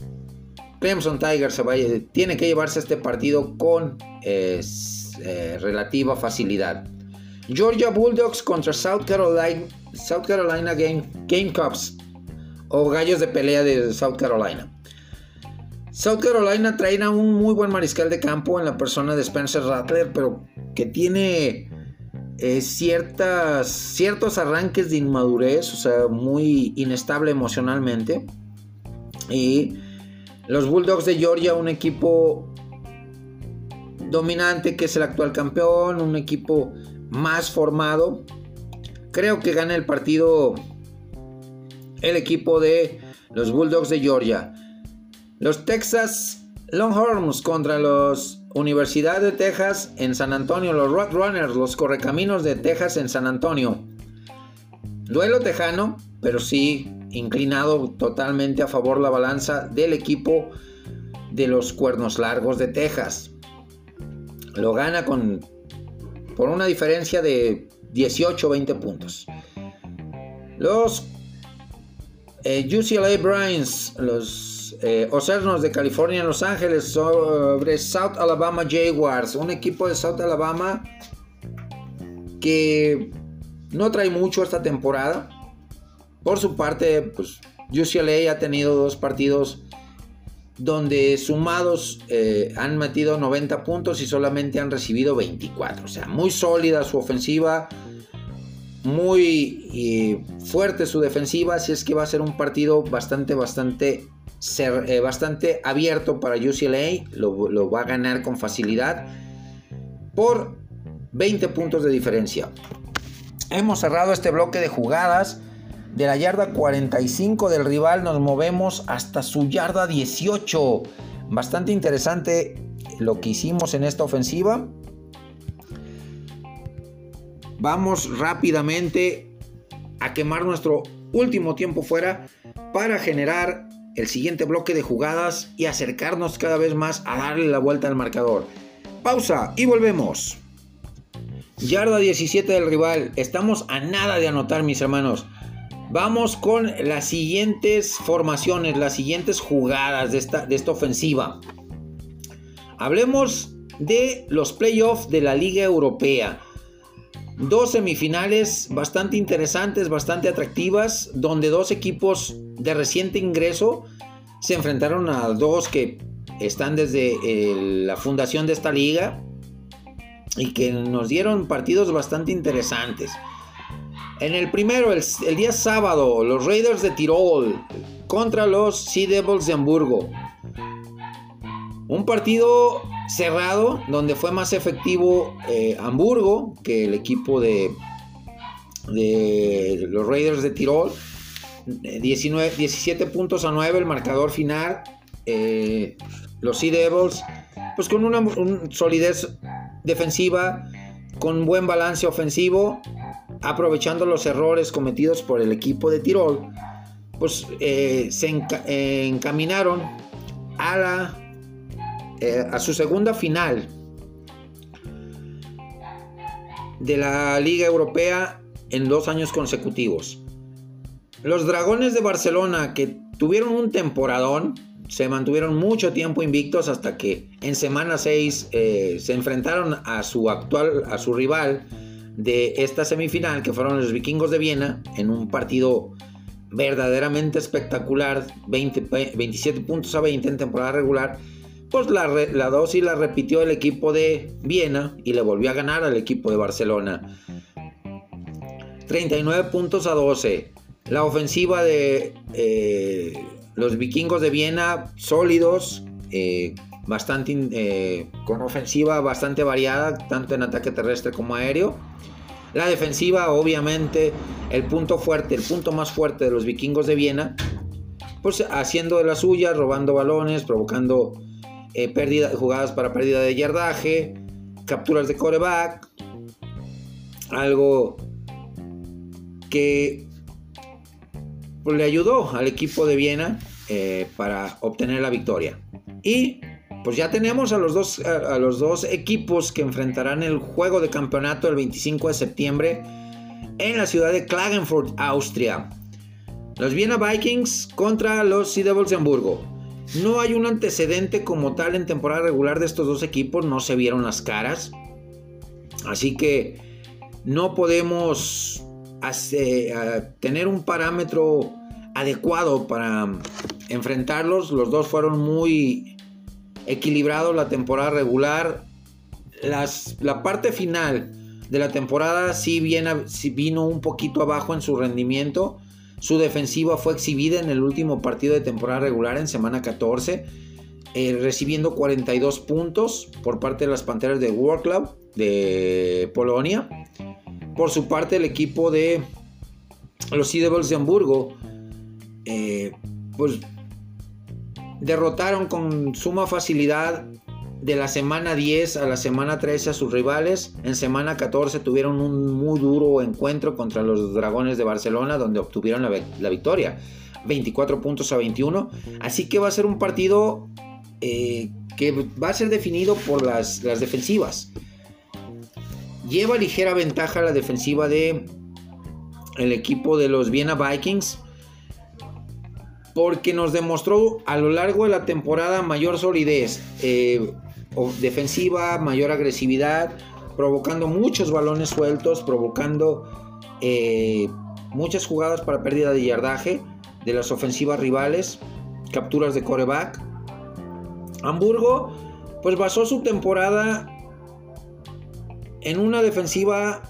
Clemson Tiger se tiene que llevarse este partido con eh, relativa facilidad. Georgia Bulldogs contra South Carolina, South Carolina Game, Gamecocks o gallos de pelea de South Carolina. South Carolina trae a un muy buen mariscal de campo en la persona de Spencer Rattler, pero que tiene eh, ciertas, ciertos arranques de inmadurez, o sea, muy inestable emocionalmente. Y los Bulldogs de Georgia, un equipo dominante que es el actual campeón, un equipo más formado. Creo que gana el partido el equipo de los Bulldogs de Georgia. Los Texas Longhorns contra los Universidad de Texas en San Antonio, los Roadrunners, los Correcaminos de Texas en San Antonio. Duelo tejano, pero sí inclinado totalmente a favor la balanza del equipo de los Cuernos Largos de Texas. Lo gana con por una diferencia de 18-20 puntos. Los eh, UCLA Bruins, los eh, Ocernos de California Los Ángeles sobre South Alabama Jaguars, un equipo de South Alabama que no trae mucho esta temporada. Por su parte, pues UCLA ha tenido dos partidos donde sumados eh, han metido 90 puntos y solamente han recibido 24. O sea, muy sólida su ofensiva, muy eh, fuerte su defensiva, así es que va a ser un partido bastante, bastante, eh, bastante abierto para UCLA, lo, lo va a ganar con facilidad por 20 puntos de diferencia. Hemos cerrado este bloque de jugadas. De la yarda 45 del rival nos movemos hasta su yarda 18. Bastante interesante lo que hicimos en esta ofensiva. Vamos rápidamente a quemar nuestro último tiempo fuera para generar el siguiente bloque de jugadas y acercarnos cada vez más a darle la vuelta al marcador. Pausa y volvemos. Yarda 17 del rival. Estamos a nada de anotar, mis hermanos. Vamos con las siguientes formaciones, las siguientes jugadas de esta, ofensiva. Hablemos de los playoffs de la Liga Europea. Dos semifinales bastante interesantes, bastante atractivas, donde dos equipos de reciente ingreso se enfrentaron a dos que están desde eh, la fundación de esta liga y que nos dieron partidos bastante interesantes. En el primero, el, día sábado, los Raiders de Tirol contra los Sea Devils de Hamburgo. Un partido cerrado donde fue más efectivo eh, Hamburgo que el equipo de, los Raiders de Tirol. 19, 17 puntos a 9 el marcador final. Eh, los Sea Devils, pues con una solidez defensiva, con buen balance ofensivo, aprovechando los errores cometidos por el equipo de Tirol, pues eh, se encaminaron a, la, eh, a su segunda final de la Liga Europea en dos años consecutivos. Los Dragones de Barcelona, que tuvieron un temporadón, se mantuvieron mucho tiempo invictos hasta que en semana 6 eh, se enfrentaron a su actual, a su rival de esta semifinal, que fueron los vikingos de Viena, en un partido verdaderamente espectacular, 20, 27 puntos a 20 en temporada regular, pues la, la dosis la repitió el equipo de Viena y le volvió a ganar al equipo de Barcelona. 39 puntos a 12. La ofensiva de eh, los vikingos de Viena sólidos, eh, bastante, eh, con ofensiva bastante variada, tanto en ataque terrestre como aéreo. La defensiva, obviamente, el punto fuerte, el punto más fuerte de los vikingos de Viena, pues haciendo de la suya, robando balones, provocando eh, jugadas para pérdida de yardaje, capturas de coreback, algo que le ayudó al equipo de Viena eh, para obtener la victoria. Y pues ya tenemos a los, dos, a, los dos equipos que enfrentarán el juego de campeonato el 25 de septiembre en la ciudad de Klagenfurt, Austria. Los Vienna Vikings contra los Sea Devils de Hamburgo. No hay un antecedente como tal en temporada regular de estos dos equipos, no se vieron las caras. Así que no podemos tener un parámetro adecuado para enfrentarlos. Los dos fueron muy equilibrados la temporada regular. Las, la parte final de la temporada sí, vino un poquito abajo en su rendimiento. Su defensiva fue exhibida en el último partido de temporada regular en semana 14, eh, recibiendo 42 puntos por parte de las Panteras de Club de Polonia. Por su parte, el equipo de los Sea Devils de Hamburgo, eh, pues derrotaron con suma facilidad de la semana 10 a la semana 13 a sus rivales. En semana 14 tuvieron un muy duro encuentro contra los Dragones de Barcelona donde obtuvieron la, victoria. 24 puntos a 21. Así que va a ser un partido eh, que va a ser definido por las, las defensivas. Lleva ligera ventaja la defensiva de el equipo de los Viena Vikings porque nos demostró a lo largo de la temporada mayor solidez eh, defensiva, mayor agresividad, provocando muchos balones sueltos, provocando eh, muchas jugadas para pérdida de yardaje de las ofensivas rivales, capturas de coreback. Hamburgo pues basó su temporada en una defensiva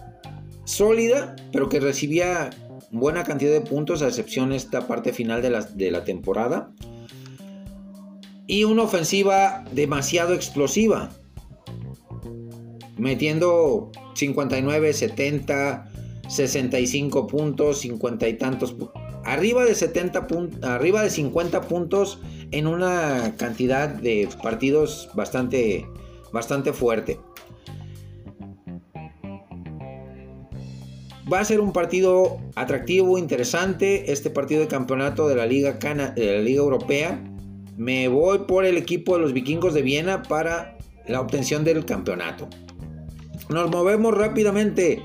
sólida, pero que recibía buena cantidad de puntos, a excepción esta parte final de la, de la temporada. Y una ofensiva demasiado explosiva, metiendo 59, 70, 65 puntos, 50 y tantos, arriba de 70 arriba de 50 puntos en una cantidad de partidos bastante, bastante fuerte. Va a ser un partido atractivo, interesante, este partido de campeonato de la Liga, de la Liga Europea. Me voy por el equipo de los vikingos de Viena para la obtención del campeonato. Nos movemos rápidamente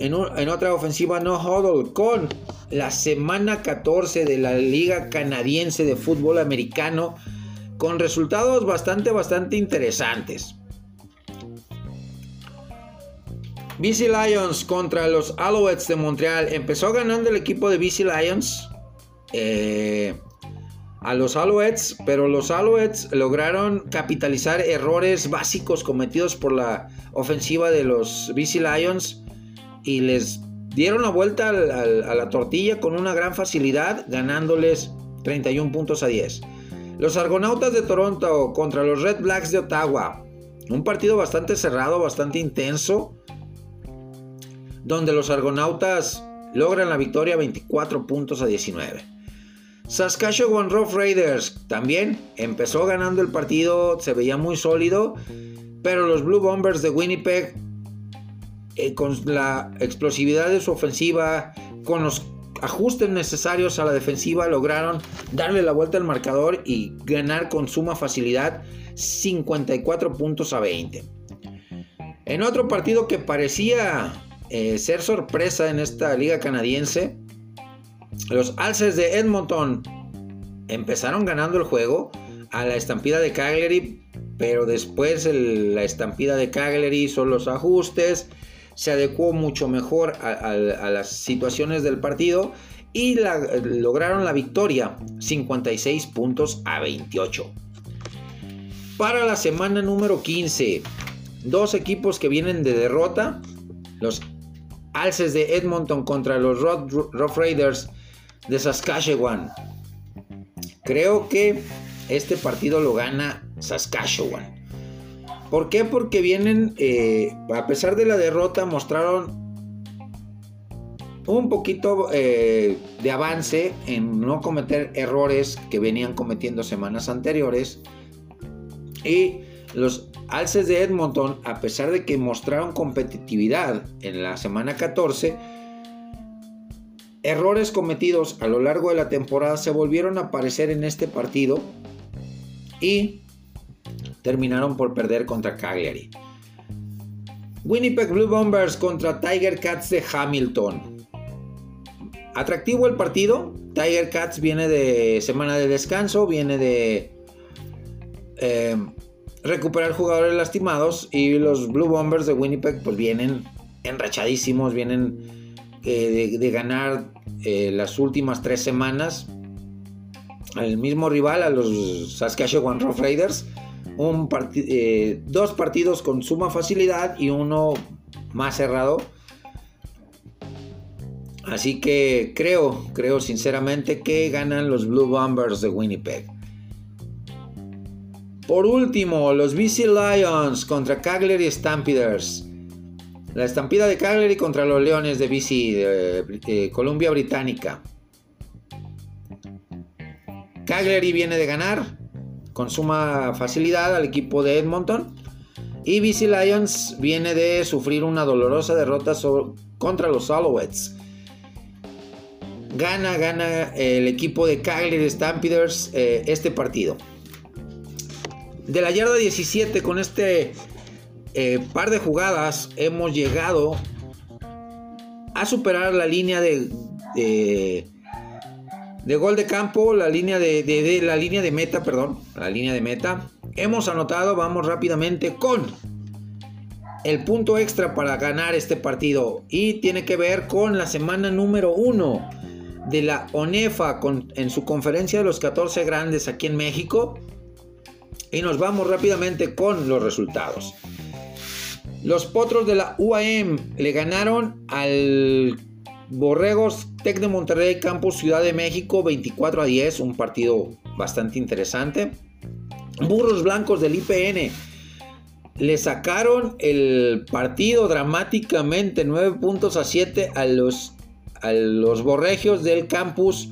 en, otra ofensiva no huddle con la semana 14 de la Liga Canadiense de Fútbol Americano con resultados bastante, bastante interesantes. BC Lions contra los Alouettes de Montreal. Empezó ganando el equipo de BC Lions eh, a los Alouettes, pero los Alouettes lograron capitalizar errores básicos cometidos por la ofensiva de los BC Lions y les dieron la vuelta a la tortilla con una gran facilidad, ganándoles 31 puntos a 10. Los Argonautas de Toronto contra los Red Blacks de Ottawa. Un partido bastante cerrado, bastante intenso donde los argonautas logran la victoria 24 puntos a 19. Saskatchewan Rough Raiders también empezó ganando el partido, se veía muy sólido, pero los Blue Bombers de Winnipeg, eh, con la explosividad de su ofensiva, con los ajustes necesarios a la defensiva, lograron darle la vuelta al marcador y ganar con suma facilidad 54 puntos a 20. En otro partido que parecía eh, ser sorpresa en esta liga canadiense. Los Alces de Edmonton empezaron ganando el juego a la estampida de Cagliari, pero después la estampida de Cagliari hizo los ajustes, se adecuó mucho mejor a, las situaciones del partido y lograron la victoria 56 puntos a 28. Para la semana número 15, dos equipos que vienen de derrota, los Alces de Edmonton contra los Rough Raiders de Saskatchewan. Creo que este partido lo gana Saskatchewan. ¿Por qué? Porque vienen, eh, a pesar de la derrota, mostraron un poquito eh, de avance en no cometer errores que venían cometiendo semanas anteriores. Y los Alces de Edmonton, a pesar de que mostraron competitividad en la semana 14, errores cometidos a lo largo de la temporada se volvieron a aparecer en este partido y terminaron por perder contra Cagliari. Winnipeg Blue Bombers contra Tiger Cats de Hamilton. Atractivo el partido. Tiger Cats viene de semana de descanso, viene de eh, recuperar jugadores lastimados y los Blue Bombers de Winnipeg pues vienen enrachadísimos, vienen eh, de, ganar eh, las últimas tres semanas al mismo rival, a los Saskatchewan Rough Raiders, un eh, dos partidos con suma facilidad y uno más cerrado. Así que creo, creo sinceramente que ganan los Blue Bombers de Winnipeg. Por último, los BC Lions contra Cagliari Stampeders. La estampida de Cagliari contra los Leones de BC, de, Columbia Británica. Cagliari viene de ganar con suma facilidad al equipo de Edmonton. Y BC Lions viene de sufrir una dolorosa derrota contra los Alouettes. Gana, gana el equipo de Calgary Stampeders eh, este partido. De la yarda 17 con este eh, par de jugadas hemos llegado a superar la línea de, de, gol de campo, la línea de, la línea de meta, perdón, la línea de meta. Hemos anotado, vamos rápidamente con el punto extra para ganar este partido y tiene que ver con la semana número 1 de la ONEFA en su conferencia de los 14 grandes aquí en México. Y nos vamos rápidamente con los resultados. Los Potros de la UAM le ganaron al Borregos Tec de Monterrey Campus Ciudad de México 24 a 10, un partido bastante interesante. Burros Blancos del IPN le sacaron el partido dramáticamente 9 puntos a 7 a los, a los Borregios del Campus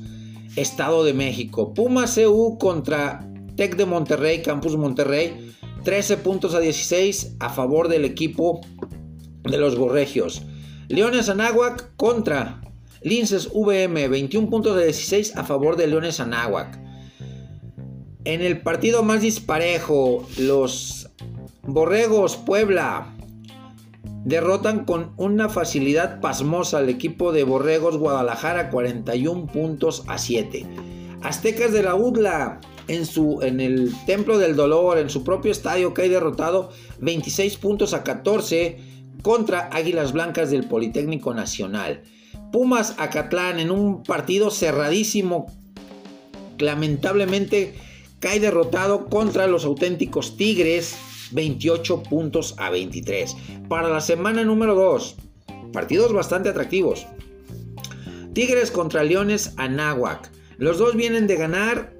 Estado de México. Puma CU contra Tec de Monterrey, Campus Monterrey 13 puntos a 16 a favor del equipo de los Borregios. Leones Anáhuac contra Linces VM, 21 puntos a 16 a favor de Leones Anáhuac. En el partido más disparejo, los Borregos Puebla derrotan con una facilidad pasmosa al equipo de Borregos Guadalajara 41 puntos a 7. Aztecas de la UDLA en, su, en el Templo del Dolor, en su propio estadio, que hay derrotado 26 puntos a 14 contra Águilas Blancas del Politécnico Nacional. Pumas Acatlán en un partido cerradísimo, lamentablemente cae derrotado contra los auténticos Tigres 28 puntos a 23. Para la semana número 2, partidos bastante atractivos. Tigres contra Leones Anáhuac. Los dos vienen de ganar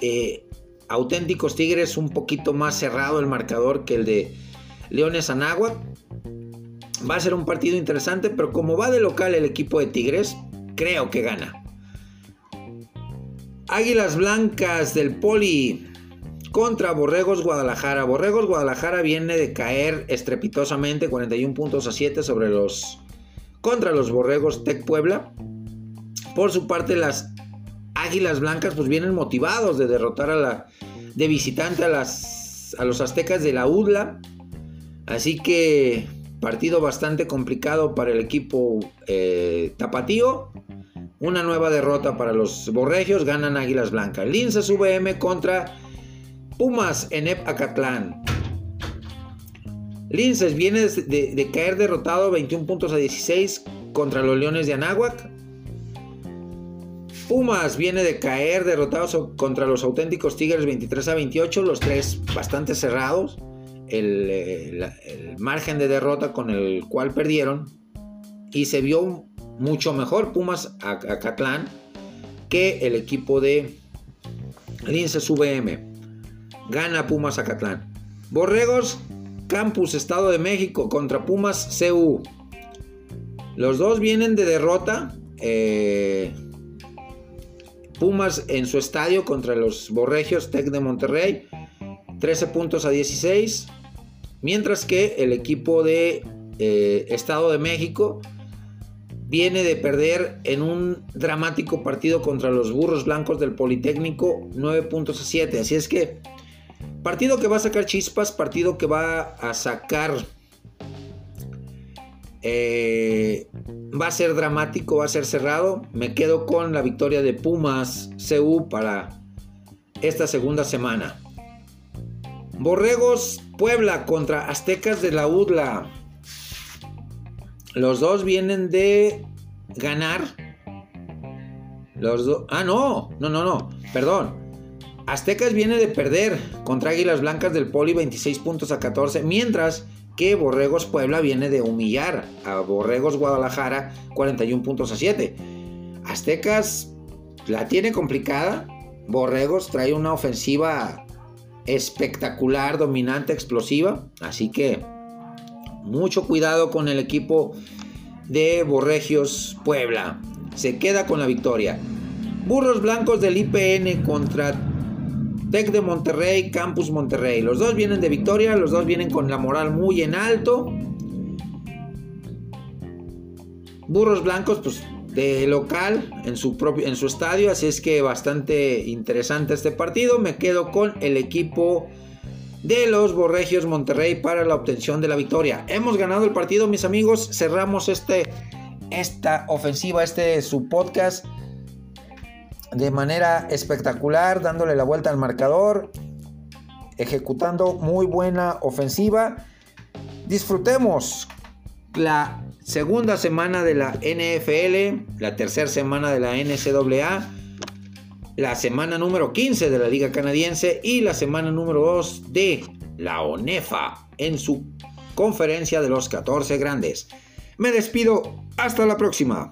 eh, auténticos Tigres un poquito más cerrado el marcador que el de Leones Anáhuac. Va a ser un partido interesante, pero como va de local el equipo de Tigres, creo que gana. Águilas Blancas del Poli contra Borregos Guadalajara. Borregos Guadalajara viene de caer estrepitosamente 41 puntos a 7 sobre los contra los Borregos Tec Puebla. Por su parte las Águilas Blancas pues vienen motivados de derrotar a la de visitante a las a los aztecas de la UDLA. Así que partido bastante complicado para el equipo eh, tapatío. Una nueva derrota para los borregios, ganan Águilas Blancas. Linces VM contra Pumas en Acatlán. Linces viene de, de, caer derrotado 21 puntos a 16 contra los Leones de Anáhuac. Pumas viene de caer derrotados contra los auténticos Tigres 23 a 28, los tres bastante cerrados. El, margen de derrota con el cual perdieron. Y se vio mucho mejor Pumas a, Catlán que el equipo de Linces VM. Gana Pumas a Catlán. Borregos, Campus, Estado de México contra Pumas CU. Los dos vienen de derrota. Eh, Pumas en su estadio contra los Borregios Tec de Monterrey, 13 puntos a 16. Mientras que el equipo de eh, Estado de México viene de perder en un dramático partido contra los Burros Blancos del Politécnico, 9 puntos a 7. Así es que partido que va a sacar chispas, partido que va a sacar eh, va a ser dramático, va a ser cerrado. Me quedo con la victoria de Pumas CU para esta segunda semana. Borregos Puebla contra Aztecas de la UDLA. Los dos vienen de ganar. Los dos. Ah, no, no, no, no. Perdón. Aztecas viene de perder contra Águilas Blancas del Poli 26 puntos a 14. Mientras que Borregos Puebla viene de humillar a Borregos Guadalajara 41 puntos a 7. Aztecas la tiene complicada. Borregos trae una ofensiva espectacular, dominante, explosiva. Así que mucho cuidado con el equipo de Borregios Puebla. Se queda con la victoria. Burros blancos del IPN contra Tec de Monterrey, Campus Monterrey. Los dos vienen de victoria, los dos vienen con la moral muy en alto. Burros Blancos, pues de local en su propio en su estadio, así es que bastante interesante este partido. Me quedo con el equipo de los Borregios Monterrey para la obtención de la victoria. Hemos ganado el partido, mis amigos. Cerramos este esta ofensiva, este su podcast de manera espectacular, dándole la vuelta al marcador, ejecutando muy buena ofensiva. Disfrutemos la segunda semana de la NFL, la tercera semana de la NCAA, la semana número 15 de la Liga Canadiense y la semana número 2 de la ONEFA en su conferencia de los 14 grandes. Me despido, hasta la próxima.